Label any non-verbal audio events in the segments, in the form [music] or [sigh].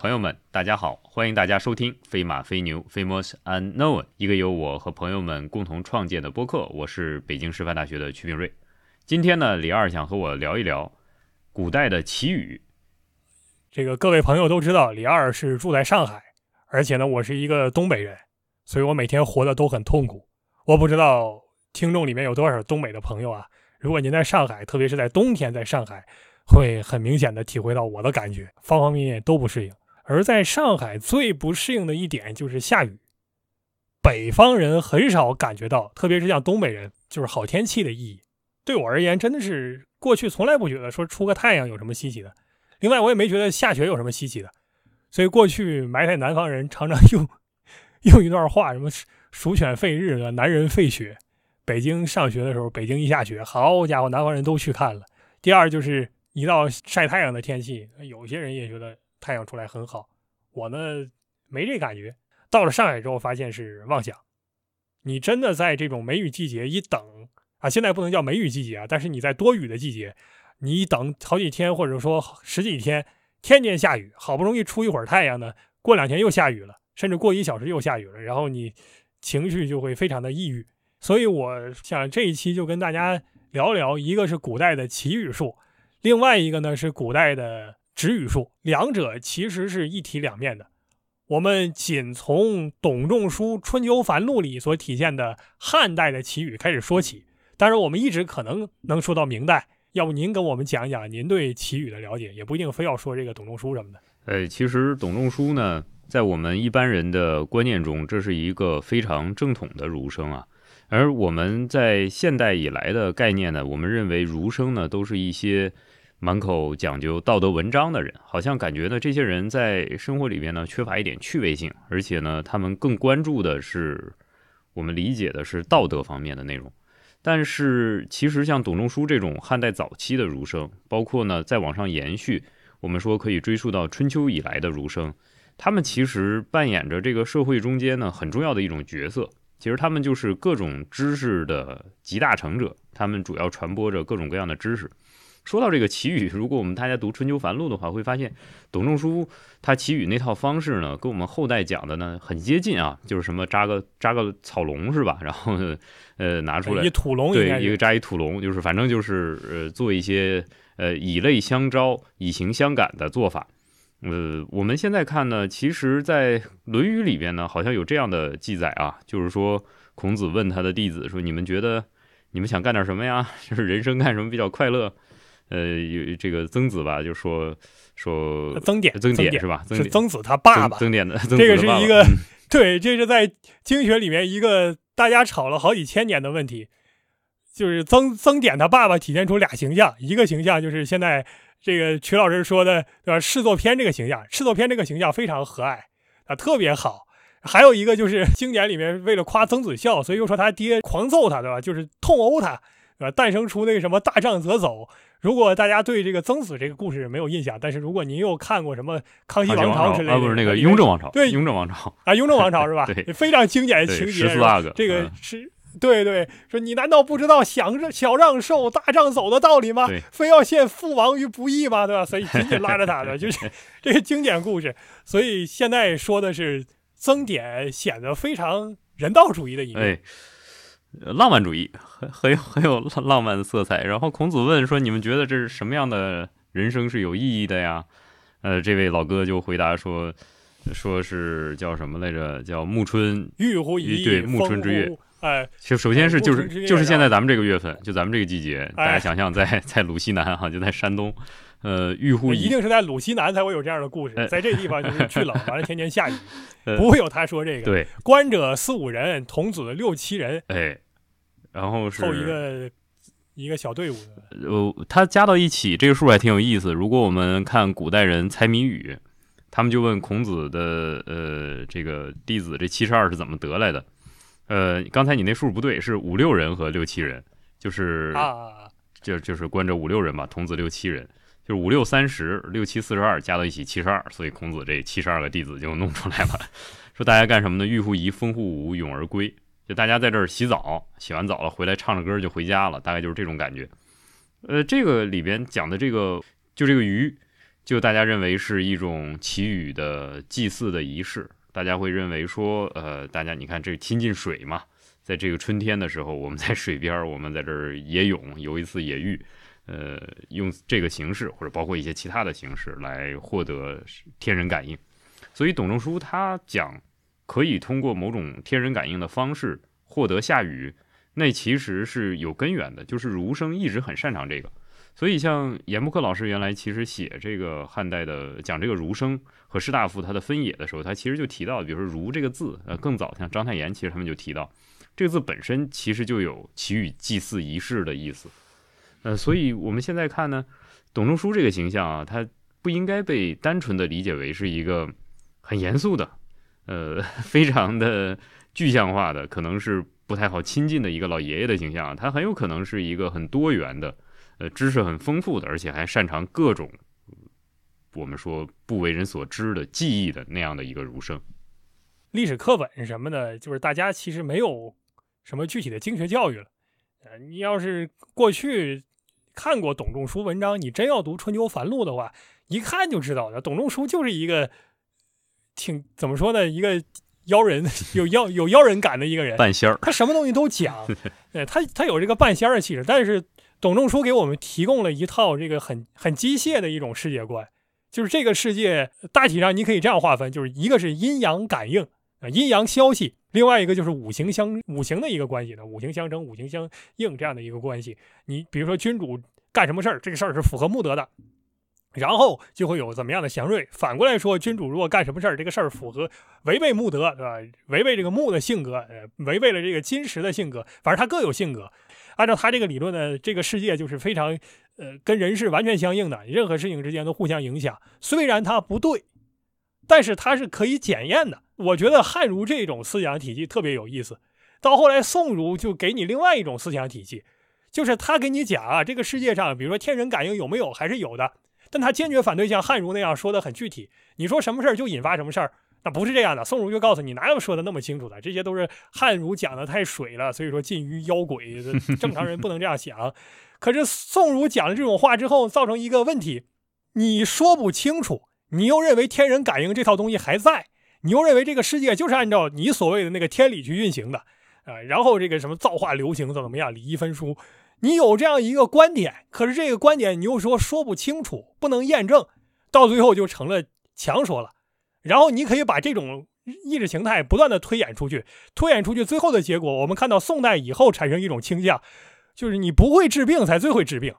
朋友们，大家好，欢迎大家收听《飞马飞牛 Famous Unknown》，一个由我和朋友们共同创建的播客。我是北京师范大学的曲炳瑞。今天呢，李二想和我聊一聊古代的祈雨。这个各位朋友都知道，李二是住在上海，而且呢，我是一个东北人，所以我每天活得都很痛苦。我不知道听众里面有多少东北的朋友啊？如果您在上海，特别是在冬天，在上海会很明显的体会到我的感觉，方方面面都不适应。而在上海最不适应的一点就是下雨，北方人很少感觉到，特别是像东北人，就是好天气的意义。对我而言，真的是过去从来不觉得说出个太阳有什么稀奇的。另外，我也没觉得下雪有什么稀奇的。所以过去埋汰南方人常常 [laughs] 用用一段话，什么“鼠犬吠日”的“南人吠雪”。北京上学的时候，北京一下雪，好家伙，南方人都去看了。第二就是一到晒太阳的天气，有些人也觉得。太阳出来很好，我呢没这感觉。到了上海之后，发现是妄想。你真的在这种梅雨季节一等啊，现在不能叫梅雨季节啊，但是你在多雨的季节，你一等好几天或者说十几天，天天下雨，好不容易出一会儿太阳呢，过两天又下雨了，甚至过一小时又下雨了，然后你情绪就会非常的抑郁。所以我想这一期就跟大家聊聊，一个是古代的祈雨术，另外一个呢是古代的。止语术，两者其实是一体两面的。我们仅从董仲舒《春秋繁露》里所体现的汉代的祈语开始说起。当然，我们一直可能能说到明代。要不您跟我们讲一讲您对祈语的了解，也不一定非要说这个董仲舒什么的。呃，其实董仲舒呢，在我们一般人的观念中，这是一个非常正统的儒生啊。而我们在现代以来的概念呢，我们认为儒生呢，都是一些。满口讲究道德文章的人，好像感觉呢，这些人在生活里面呢缺乏一点趣味性，而且呢，他们更关注的是我们理解的是道德方面的内容。但是，其实像董仲舒这种汉代早期的儒生，包括呢再往上延续，我们说可以追溯到春秋以来的儒生，他们其实扮演着这个社会中间呢很重要的一种角色。其实他们就是各种知识的集大成者，他们主要传播着各种各样的知识。说到这个祈雨，如果我们大家读《春秋繁露》的话，会发现董仲舒他祈雨那套方式呢，跟我们后代讲的呢很接近啊，就是什么扎个扎个草笼是吧？然后呃拿出来一土笼，对，一个扎一土笼，就是反正就是呃做一些呃以类相招、以形相感的做法。呃，我们现在看呢，其实，在《论语》里边呢，好像有这样的记载啊，就是说孔子问他的弟子说：“你们觉得你们想干点什么呀？[laughs] 就是人生干什么比较快乐？”呃，有这个曾子吧，就说说曾点，曾点是吧？是曾子他爸爸。曾点的，这个是一个 [laughs] 对，这是在经学里面一个大家吵了好几千年的问题，就是曾曾点他爸爸体现出俩形象，一个形象就是现在这个曲老师说的对吧？侍作篇这个形象，侍作篇这个形象非常和蔼啊，特别好。还有一个就是经典里面为了夸曾子孝，所以又说他爹狂揍他，对吧？就是痛殴他，对吧？诞生出那个什么大丈则走。如果大家对这个曾子这个故事没有印象，但是如果您又看过什么康熙王朝之类的，啊，不是那个雍正王朝，对，雍正王朝啊，雍正王朝是吧？[laughs] 对，非常经典的情节。十四阿哥，这个是，对对，说你难道不知道想着小让受，大丈走的道理吗？非要陷父王于不义吗？对吧？所以紧紧拉着他的 [laughs] 就是这个经典故事。所以现在说的是曾点显得非常人道主义的一面。浪漫主义很很有 [laughs] 很有浪漫的色彩。然后孔子问说：“你们觉得这是什么样的人生是有意义的呀？”呃，这位老哥就回答说：“说是叫什么来着？叫暮春玉乎一对暮春之月。哎，就首先是就是就是现在咱们这个月份，就咱们这个季节，大家想象在在鲁西南哈，就在山东，呃，玉乎一定是在鲁西南才会有这样的故事，在这地方就是巨冷，完了天天下雨，[laughs] 不会有他说这个。对，观者四五人，童子六七人。哎。然后是凑一个一个小队伍，呃，他加到一起，这个数还挺有意思。如果我们看古代人猜谜语，他们就问孔子的呃这个弟子这七十二是怎么得来的？呃，刚才你那数不对，是五六人和六七人，就是啊，就就是关着五六人吧，童子六七人，就是五六三十，六七四十二，加到一起七十二，所以孔子这七十二个弟子就弄出来了。[laughs] 说大家干什么呢？欲乎沂，风乎舞，咏而归。就大家在这儿洗澡，洗完澡了回来唱着歌就回家了，大概就是这种感觉。呃，这个里边讲的这个就这个鱼，就大家认为是一种祈雨的祭祀的仪式，大家会认为说，呃，大家你看这亲近水嘛，在这个春天的时候，我们在水边，我们在这儿野泳，游一次野浴，呃，用这个形式或者包括一些其他的形式来获得天人感应。所以董仲舒他讲可以通过某种天人感应的方式获得下雨，那其实是有根源的，就是儒生一直很擅长这个。所以，像严木克老师原来其实写这个汉代的讲这个儒生和士大夫他的分野的时候，他其实就提到，比如说“儒”这个字，呃，更早像章太炎，其实他们就提到这个字本身其实就有祈雨祭祀仪式的意思。呃，所以我们现在看呢，董仲舒这个形象啊，他不应该被单纯的理解为是一个很严肃的，呃，[laughs] 非常的具象化的，可能是不太好亲近的一个老爷爷的形象，他很有可能是一个很多元的。呃，知识很丰富的，而且还擅长各种我们说不为人所知的记忆的那样的一个儒生。历史课本什么的，就是大家其实没有什么具体的经学教育了。呃，你要是过去看过董仲舒文章，你真要读《春秋繁露》的话，一看就知道了。董仲舒就是一个挺怎么说呢，一个妖人，[laughs] 有妖有妖人感的一个人，半仙儿。他什么东西都讲，[laughs] 对，他他有这个半仙儿的气质，但是。董仲舒给我们提供了一套这个很很机械的一种世界观，就是这个世界大体上你可以这样划分，就是一个是阴阳感应啊，阴阳消息；另外一个就是五行相五行的一个关系呢，五行相生、五行相应这样的一个关系。你比如说君主干什么事儿，这个事儿是符合穆德的，然后就会有怎么样的祥瑞。反过来说，君主如果干什么事儿，这个事儿符合违背穆德，对吧？违背这个木的性格，呃，违背了这个金石的性格，反正他各有性格。按照他这个理论呢，这个世界就是非常，呃，跟人是完全相应的，任何事情之间都互相影响。虽然他不对，但是他是可以检验的。我觉得汉儒这种思想体系特别有意思。到后来宋儒就给你另外一种思想体系，就是他给你讲啊，这个世界上，比如说天人感应有没有，还是有的，但他坚决反对像汉儒那样说的很具体。你说什么事儿就引发什么事儿。那不是这样的，宋儒就告诉你哪有说的那么清楚的，这些都是汉儒讲的太水了，所以说近于妖鬼，[laughs] 正常人不能这样想。可是宋儒讲了这种话之后，造成一个问题，你说不清楚，你又认为天人感应这套东西还在，你又认为这个世界就是按照你所谓的那个天理去运行的啊，然后这个什么造化流行怎么怎么样，礼仪分殊，你有这样一个观点，可是这个观点你又说说不清楚，不能验证，到最后就成了强说了。然后你可以把这种意识形态不断的推演出去，推演出去，最后的结果，我们看到宋代以后产生一种倾向，就是你不会治病才最会治病，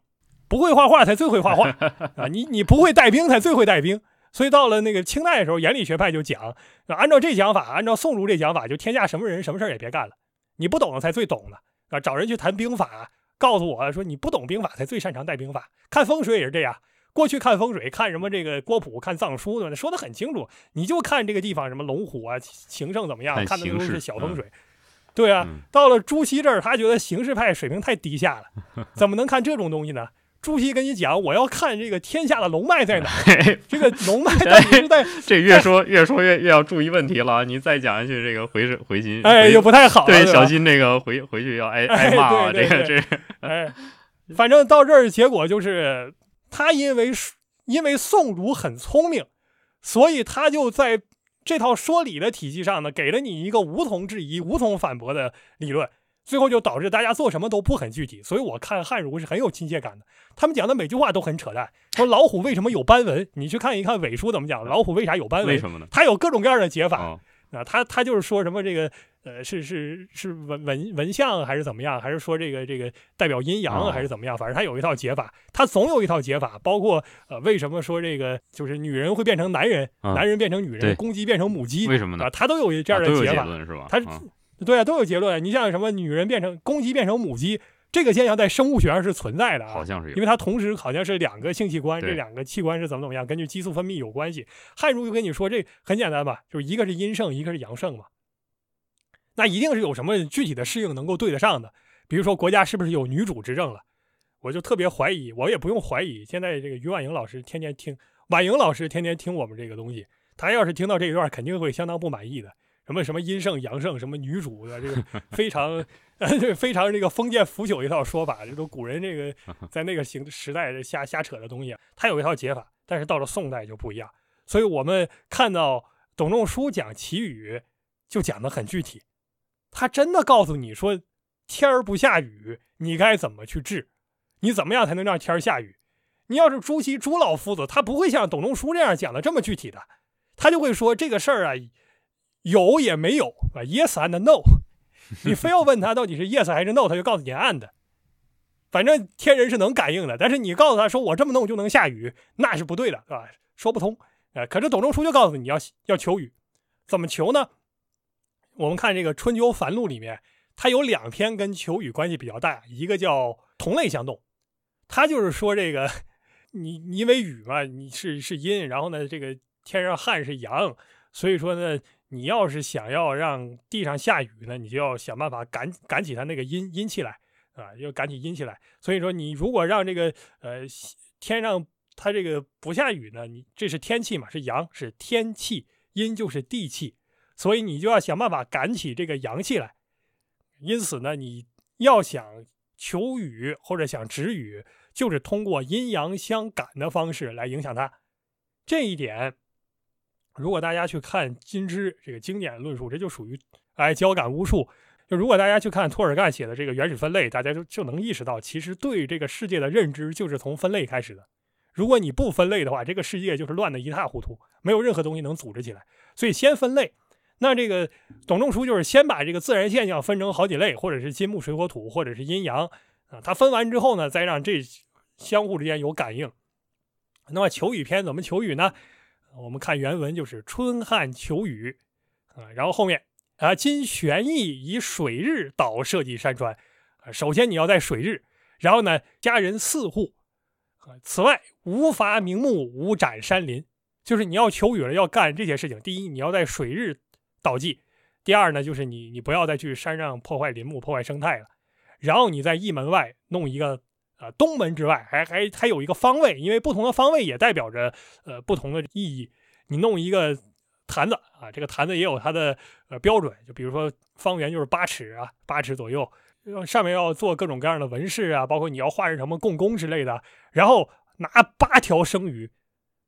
不会画画才最会画画 [laughs] 啊，你你不会带兵才最会带兵。所以到了那个清代的时候，严理学派就讲，按照这讲法，按照宋儒这讲法，就天下什么人什么事也别干了，你不懂的才最懂的啊，找人去谈兵法，告诉我说你不懂兵法才最擅长带兵法，看风水也是这样。过去看风水，看什么这个郭璞，看藏书的，说的很清楚。你就看这个地方什么龙虎啊，形胜怎么样，看的都是小风水。对啊，到了朱熹这儿，他觉得形势派水平太低下了，[laughs] 怎么能看这种东西呢？朱熹跟你讲，我要看这个天下的龙脉在哪，这个龙脉到底是在……这越说越说越越要注意问题了。你再讲下去，这个回回心哎，又不太好，对，小心这个回回去要挨挨骂啊。这个这，哎，反正到这儿结果就是。他因为因为宋儒很聪明，所以他就在这套说理的体系上呢，给了你一个无从质疑、无从反驳的理论，最后就导致大家做什么都不很具体。所以我看汉儒是很有亲切感的，他们讲的每句话都很扯淡。说老虎为什么有斑纹？你去看一看伪书怎么讲，老虎为啥有斑纹？为什么呢？他有各种各样的解法。啊，他他就是说什么这个，呃，是是是文文文相还是怎么样？还是说这个这个代表阴阳还是怎么样？反正他有一套解法，他总有一套解法。包括呃，为什么说这个就是女人会变成男人，男人变成女人，公鸡变成母鸡？为什么呢？他都有这样的解法，是吧？他对啊，都有结论。你像什么女人变成公鸡变成母鸡？这个现象在生物学上是存在的啊，好像是，因为它同时好像是两个性器官，这两个器官是怎么怎么样，根据激素分泌有关系。汉儒就跟你说，这很简单吧，就是一个是阴盛，一个是阳盛嘛。那一定是有什么具体的适应能够对得上的，比如说国家是不是有女主执政了？我就特别怀疑，我也不用怀疑，现在这个于婉莹老师天天听，婉莹老师天天听我们这个东西，她要是听到这一段，肯定会相当不满意的。什么什么阴盛阳盛，什么女主的这个非常 [laughs] 呃非常这个封建腐朽一套说法，这都古人这个 [laughs] 在那个形时代瞎瞎扯的东西，他有一套解法，但是到了宋代就不一样。所以我们看到董仲舒讲祈雨，就讲的很具体，他真的告诉你说，天儿不下雨，你该怎么去治？你怎么样才能让天儿下雨？你要是朱熹朱老夫子，他不会像董仲舒这样讲的这么具体的，他就会说这个事儿啊，有也没有啊，yes and no。你非要问他到底是 yes 还是 no，他就告诉你 and。反正天人是能感应的，但是你告诉他说我这么弄就能下雨，那是不对的，是吧？说不通。呃，可是董仲舒就告诉你要要求雨，怎么求呢？我们看这个《春秋繁露》里面，它有两篇跟求雨关系比较大，一个叫同类相动，它就是说这个。你因为雨嘛，你是是阴，然后呢，这个天上旱是阳，所以说呢，你要是想要让地上下雨呢，你就要想办法赶赶起它那个阴阴气来啊，要赶起阴气来。所以说，你如果让这个呃天上它这个不下雨呢，你这是天气嘛，是阳，是天气，阴就是地气，所以你就要想办法赶起这个阳气来。因此呢，你要想求雨或者想止雨。就是通过阴阳相感的方式来影响它，这一点，如果大家去看金枝这个经典论述，这就属于哎交感巫术。就如果大家去看托尔干写的这个原始分类，大家就就能意识到，其实对这个世界的认知就是从分类开始的。如果你不分类的话，这个世界就是乱的一塌糊涂，没有任何东西能组织起来。所以先分类。那这个董仲舒就是先把这个自然现象分成好几类，或者是金木水火土，或者是阴阳啊。他分完之后呢，再让这。相互之间有感应，那么求雨篇怎么求雨呢？我们看原文就是春旱求雨啊，然后后面啊，今玄义以水日导设计山川啊，首先你要在水日，然后呢，家人四户啊，此外无伐名木，无斩山林，就是你要求雨了，要干这些事情。第一，你要在水日导祭；第二呢，就是你你不要再去山上破坏林木、破坏生态了。然后你在驿门外弄一个。啊，东门之外还还还有一个方位，因为不同的方位也代表着呃不同的意义。你弄一个坛子啊，这个坛子也有它的呃标准，就比如说方圆就是八尺啊，八尺左右，上面要做各种各样的纹饰啊，包括你要画什么共工之类的，然后拿八条生鱼。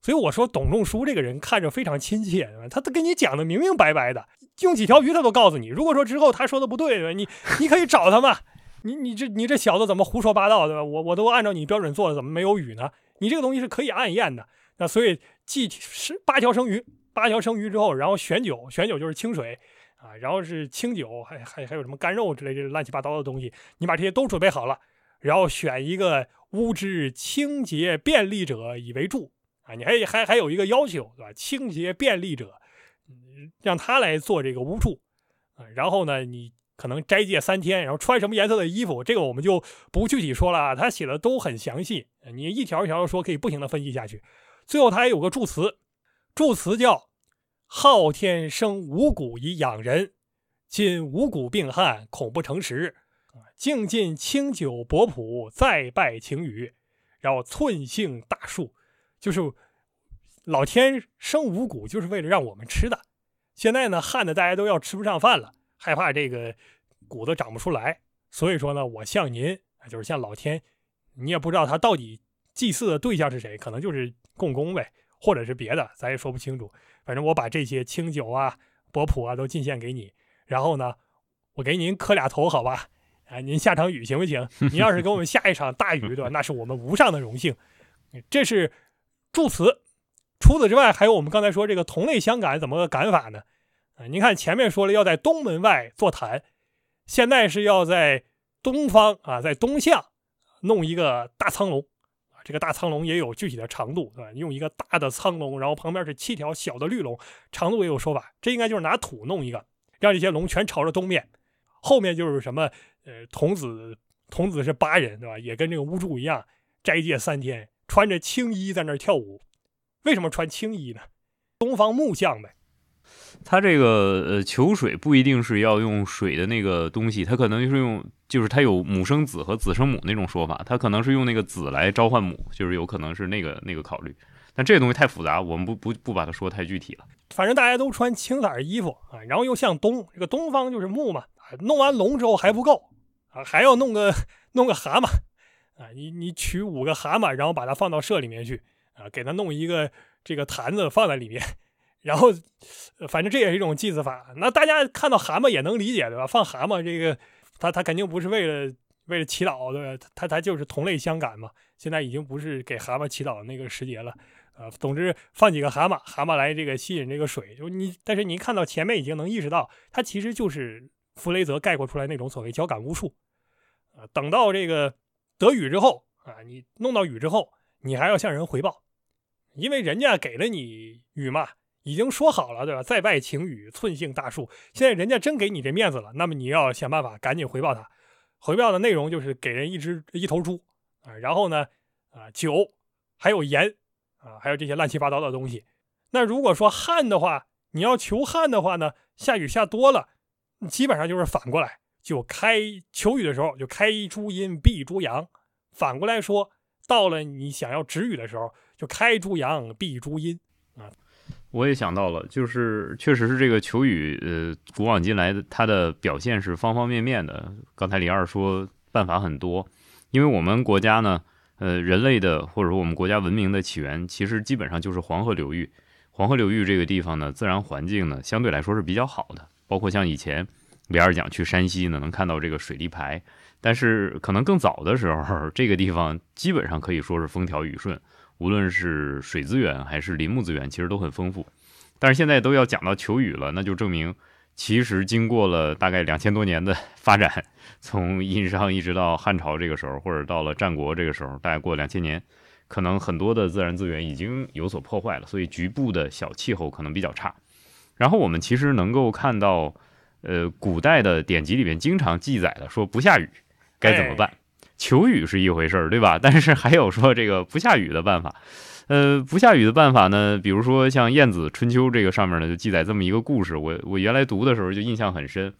所以我说董仲舒这个人看着非常亲切，他都跟你讲的明明白白的，用几条鱼他都告诉你。如果说之后他说的不对，你你可以找他嘛。你你这你这小子怎么胡说八道，对吧？我我都按照你标准做了，怎么没有雨呢？你这个东西是可以按验的。那所以祭是八条生鱼，八条生鱼之后，然后选酒，选酒就是清水啊，然后是清酒，还还还有什么干肉之类这乱七八糟的东西，你把这些都准备好了，然后选一个污之清洁便利者以为助啊，你还还还有一个要求，对吧？清洁便利者，让他来做这个巫术啊，然后呢，你。可能斋戒三天，然后穿什么颜色的衣服，这个我们就不具体说了。他写的都很详细，你一条一条说，可以不停的分析下去。最后他还有个祝词，祝词叫“昊天生五谷以养人，今五谷病旱，恐不成食。敬尽清酒薄朴，再拜晴雨。然后寸杏大树，就是老天生五谷，就是为了让我们吃的。现在呢，旱的大家都要吃不上饭了。”害怕这个谷子长不出来，所以说呢，我向您，就是向老天，你也不知道他到底祭祀的对象是谁，可能就是共工呗，或者是别的，咱也说不清楚。反正我把这些清酒啊、薄朴啊都进献给你，然后呢，我给您磕俩头，好吧？啊，您下场雨行不行？您要是给我们下一场大雨，对吧？那是我们无上的荣幸。这是祝词。除此之外，还有我们刚才说这个同类相感怎么个感法呢？您看前面说了要在东门外坐坛，现在是要在东方啊，在东向弄一个大苍龙啊，这个大苍龙也有具体的长度，对吧？用一个大的苍龙，然后旁边是七条小的绿龙，长度也有说法。这应该就是拿土弄一个，让这些龙全朝着东面，后面就是什么呃，童子，童子是八人，对吧？也跟这个巫祝一样，斋戒三天，穿着青衣在那儿跳舞。为什么穿青衣呢？东方木匠呗。它这个呃求水不一定是要用水的那个东西，它可能就是用，就是它有母生子和子生母那种说法，它可能是用那个子来召唤母，就是有可能是那个那个考虑。但这个东西太复杂，我们不不不把它说太具体了。反正大家都穿青色衣服啊，然后又向东，这个东方就是木嘛。弄完龙之后还不够啊，还要弄个弄个蛤蟆啊！你你取五个蛤蟆，然后把它放到舍里面去啊，给它弄一个这个坛子放在里面，然后反正这也是一种祭祀法。那大家看到蛤蟆也能理解对吧？放蛤蟆这个，他他肯定不是为了为了祈祷对吧？他他就是同类相感嘛。现在已经不是给蛤蟆祈祷那个时节了啊。总之放几个蛤蟆，蛤蟆来这个吸引这个水。就你，但是你看到前面已经能意识到，它其实就是。弗雷泽概括出来那种所谓交感巫术，啊，等到这个得雨之后啊，你弄到雨之后，你还要向人回报，因为人家给了你雨嘛，已经说好了，对吧？再拜请雨，寸杏大树。现在人家真给你这面子了，那么你要想办法赶紧回报他。回报的内容就是给人一只一头猪啊，然后呢，啊，酒，还有盐啊，还有这些乱七八糟的东西。那如果说旱的话，你要求旱的话呢，下雨下多了。基本上就是反过来，就开求雨的时候就开猪阴闭猪阳，反过来说，到了你想要止雨的时候，就开猪阳闭猪阴啊。我也想到了，就是确实是这个求雨，呃，古往今来的它的表现是方方面面的。刚才李二说办法很多，因为我们国家呢，呃，人类的或者说我们国家文明的起源，其实基本上就是黄河流域。黄河流域这个地方呢，自然环境呢相对来说是比较好的。包括像以前李二讲去山西呢，能看到这个水利排，但是可能更早的时候，这个地方基本上可以说是风调雨顺，无论是水资源还是林木资源，其实都很丰富。但是现在都要讲到求雨了，那就证明其实经过了大概两千多年的发展，从殷商一直到汉朝这个时候，或者到了战国这个时候，大概过两千年，可能很多的自然资源已经有所破坏了，所以局部的小气候可能比较差。然后我们其实能够看到，呃，古代的典籍里面经常记载的说不下雨该怎么办？求雨是一回事儿，对吧？但是还有说这个不下雨的办法。呃，不下雨的办法呢，比如说像《晏子春秋》这个上面呢就记载这么一个故事，我我原来读的时候就印象很深，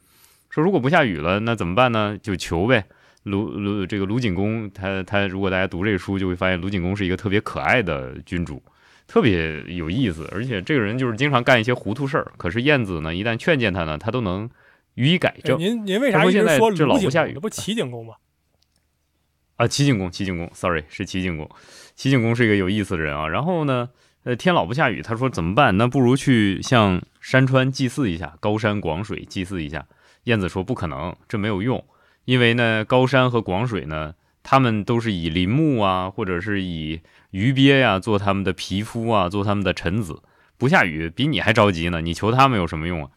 说如果不下雨了，那怎么办呢？就求呗。卢卢这个卢景公，他他如果大家读这书，就会发现卢景公是一个特别可爱的君主。特别有意思，而且这个人就是经常干一些糊涂事儿。可是晏子呢，一旦劝谏他呢，他都能予以改正。您您为啥一直说卢景公？这不齐景公吗？啊，啊齐景公，齐景公，sorry，是齐景公。齐景公是一个有意思的人啊。然后呢，呃，天老不下雨，他说怎么办？那不如去向山川祭祀一下，高山广水祭祀一下。晏子说不可能，这没有用，因为呢，高山和广水呢，他们都是以林木啊，或者是以鱼鳖呀，做他们的皮肤啊，做他们的臣子。不下雨，比你还着急呢。你求他们有什么用啊？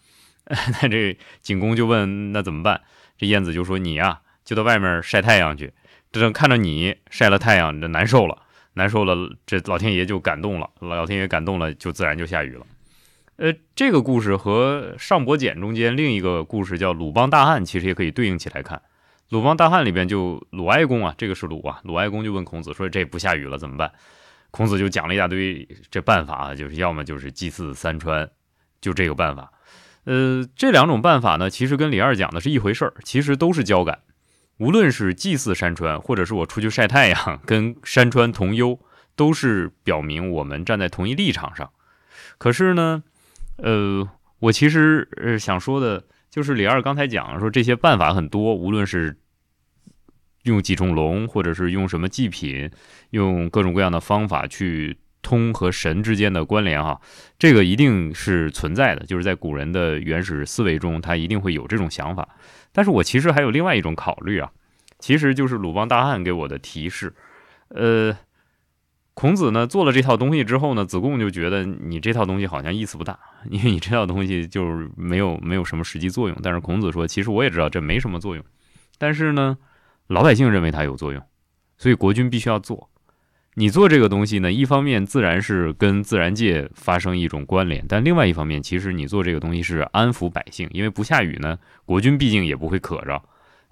[laughs] 那这景公就问：那怎么办？这晏子就说：你呀，就到外面晒太阳去。这正看着你晒了太阳，这难受了，难受了。这老天爷就感动了，老天爷感动了，就自然就下雨了。呃，这个故事和上伯简中间另一个故事叫鲁邦大旱，其实也可以对应起来看。鲁邦大旱里边就鲁哀公啊，这个是鲁啊，鲁哀公就问孔子说：“这不下雨了怎么办？”孔子就讲了一大堆这办法啊，就是要么就是祭祀三川，就这个办法。呃，这两种办法呢，其实跟李二讲的是一回事儿，其实都是交感。无论是祭祀山川，或者是我出去晒太阳，跟山川同忧，都是表明我们站在同一立场上。可是呢，呃，我其实呃想说的。就是李二刚才讲说这些办法很多，无论是用几重龙，或者是用什么祭品，用各种各样的方法去通和神之间的关联哈，这个一定是存在的。就是在古人的原始思维中，他一定会有这种想法。但是我其实还有另外一种考虑啊，其实就是鲁邦大汉给我的提示，呃。孔子呢做了这套东西之后呢，子贡就觉得你这套东西好像意思不大，[laughs] 因为你这套东西就是没有没有什么实际作用。但是孔子说，其实我也知道这没什么作用，但是呢，老百姓认为它有作用，所以国君必须要做。你做这个东西呢，一方面自然是跟自然界发生一种关联，但另外一方面，其实你做这个东西是安抚百姓，因为不下雨呢，国君毕竟也不会渴着，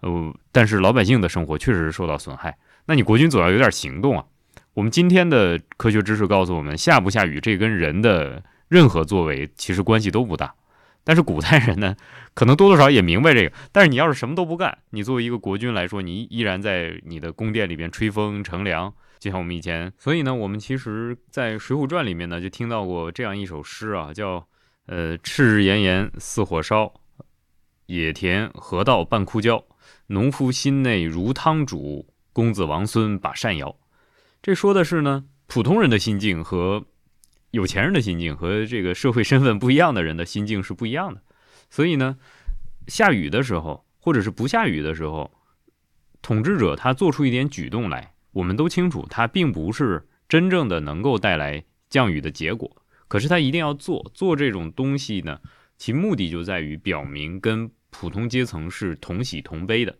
呃，但是老百姓的生活确实是受到损害，那你国君总要有点行动啊。我们今天的科学知识告诉我们，下不下雨这跟人的任何作为其实关系都不大。但是古代人呢，可能多多少也明白这个。但是你要是什么都不干，你作为一个国君来说，你依然在你的宫殿里边吹风乘凉，就像我们以前，所以呢，我们其实在《水浒传》里面呢，就听到过这样一首诗啊，叫“呃，赤日炎炎似火烧，野田河道半枯焦，农夫心内如汤煮，公子王孙把扇摇。”这说的是呢，普通人的心境和有钱人的心境和这个社会身份不一样的人的心境是不一样的。所以呢，下雨的时候，或者是不下雨的时候，统治者他做出一点举动来。我们都清楚，它并不是真正的能够带来降雨的结果。可是它一定要做做这种东西呢，其目的就在于表明跟普通阶层是同喜同悲的。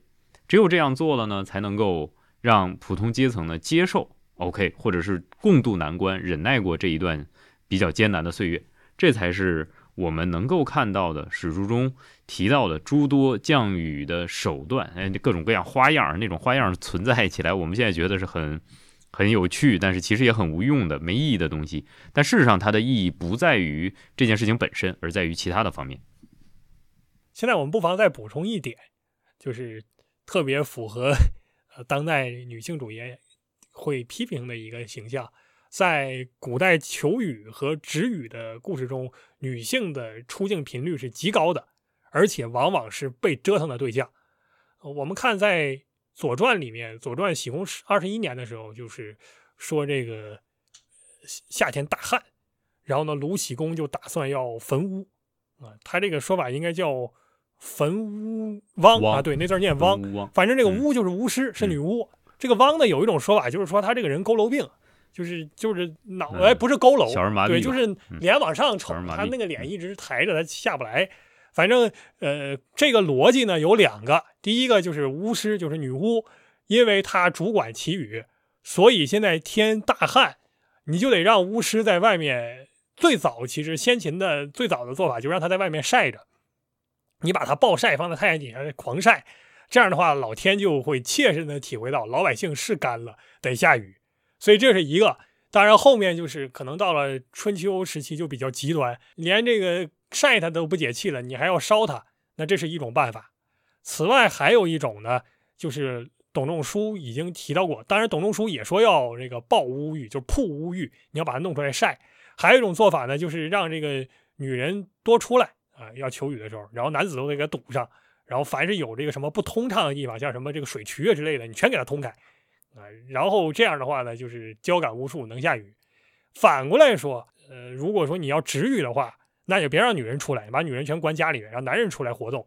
只有这样做了呢，才能够让普通阶层呢接受 OK，或者是共度难关，忍耐过这一段比较艰难的岁月。这才是我们能够看到的史书中提到的诸多降雨的手段，哎，各种各样花样，那种花样存在起来，我们现在觉得是很很有趣，但是其实也很无用的、没意义的东西。但事实上，它的意义不在于这件事情本身，而在于其他的方面。现在我们不妨再补充一点，就是特别符合呃当代女性主义会批评的一个形象。在古代求雨和止雨的故事中，女性的出镜频率是极高的，而且往往是被折腾的对象。我们看在《左传》里面，《左传》喜公二十一年的时候，就是说这个夏天大旱，然后呢，鲁喜公就打算要焚屋啊，他这个说法应该叫焚屋汪啊，对，那字念汪，反正这个巫就是巫师，是女巫。这个汪呢，有一种说法就是说他这个人佝偻病。就是就是脑袋不是佝偻，对，就是脸往上瞅，他那个脸一直抬着，他下不来。反正呃，这个逻辑呢有两个，第一个就是巫师，就是女巫，因为她主管祈雨，所以现在天大旱，你就得让巫师在外面。最早其实先秦的最早的做法就让他在外面晒着，你把他暴晒放在太阳底下狂晒，这样的话老天就会切身的体会到老百姓是干了得下雨。所以这是一个，当然后面就是可能到了春秋时期就比较极端，连这个晒它都不解气了，你还要烧它，那这是一种办法。此外还有一种呢，就是董仲舒已经提到过，当然董仲舒也说要这个抱乌玉，就是铺乌玉，你要把它弄出来晒。还有一种做法呢，就是让这个女人多出来啊，要求雨的时候，然后男子都得给堵上，然后凡是有这个什么不通畅的地方，像什么这个水渠啊之类的，你全给它通开。啊，然后这样的话呢，就是交感无数，能下雨。反过来说，呃，如果说你要止雨的话，那就别让女人出来，把女人全关家里面，让男人出来活动。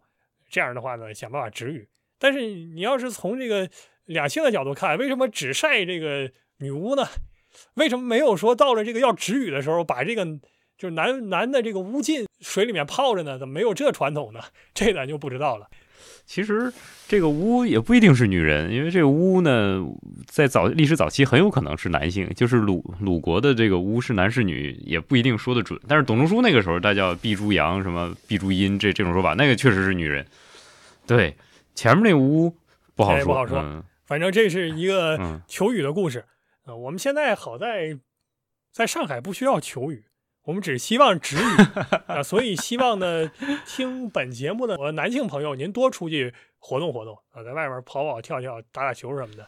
这样的话呢，想办法止雨。但是你要是从这个两性的角度看，为什么只晒这个女巫呢？为什么没有说到了这个要止雨的时候，把这个就是男男的这个巫进水里面泡着呢？怎么没有这传统呢？[laughs] 这咱就不知道了。其实这个巫也不一定是女人，因为这个巫呢，在早历史早期很有可能是男性，就是鲁鲁国的这个巫是男是女也不一定说得准。但是董仲舒那个时候他叫毕诸阳什么毕诸阴这这种说法，那个确实是女人。对，前面那个巫不好说，不好说。反正这是一个求雨的故事啊。我们现在好在在上海不需要求雨。我们只希望止雨啊，所以希望呢，听本节目的我男性朋友，您多出去活动活动啊，在外面跑跑跳跳、打打球什么的。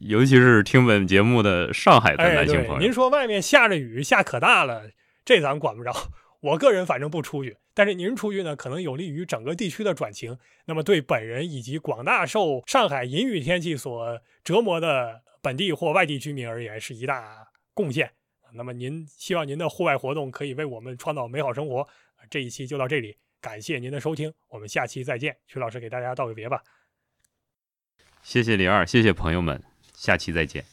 尤其是听本节目的上海的男性朋友，您说外面下着雨，下可大了，这咱管不着。我个人反正不出去，但是您出去呢，可能有利于整个地区的转晴。那么对本人以及广大受上海阴雨天气所折磨的本地或外地居民而言，是一大贡献。那么您希望您的户外活动可以为我们创造美好生活。这一期就到这里，感谢您的收听，我们下期再见。曲老师给大家道个别吧。谢谢李二，谢谢朋友们，下期再见。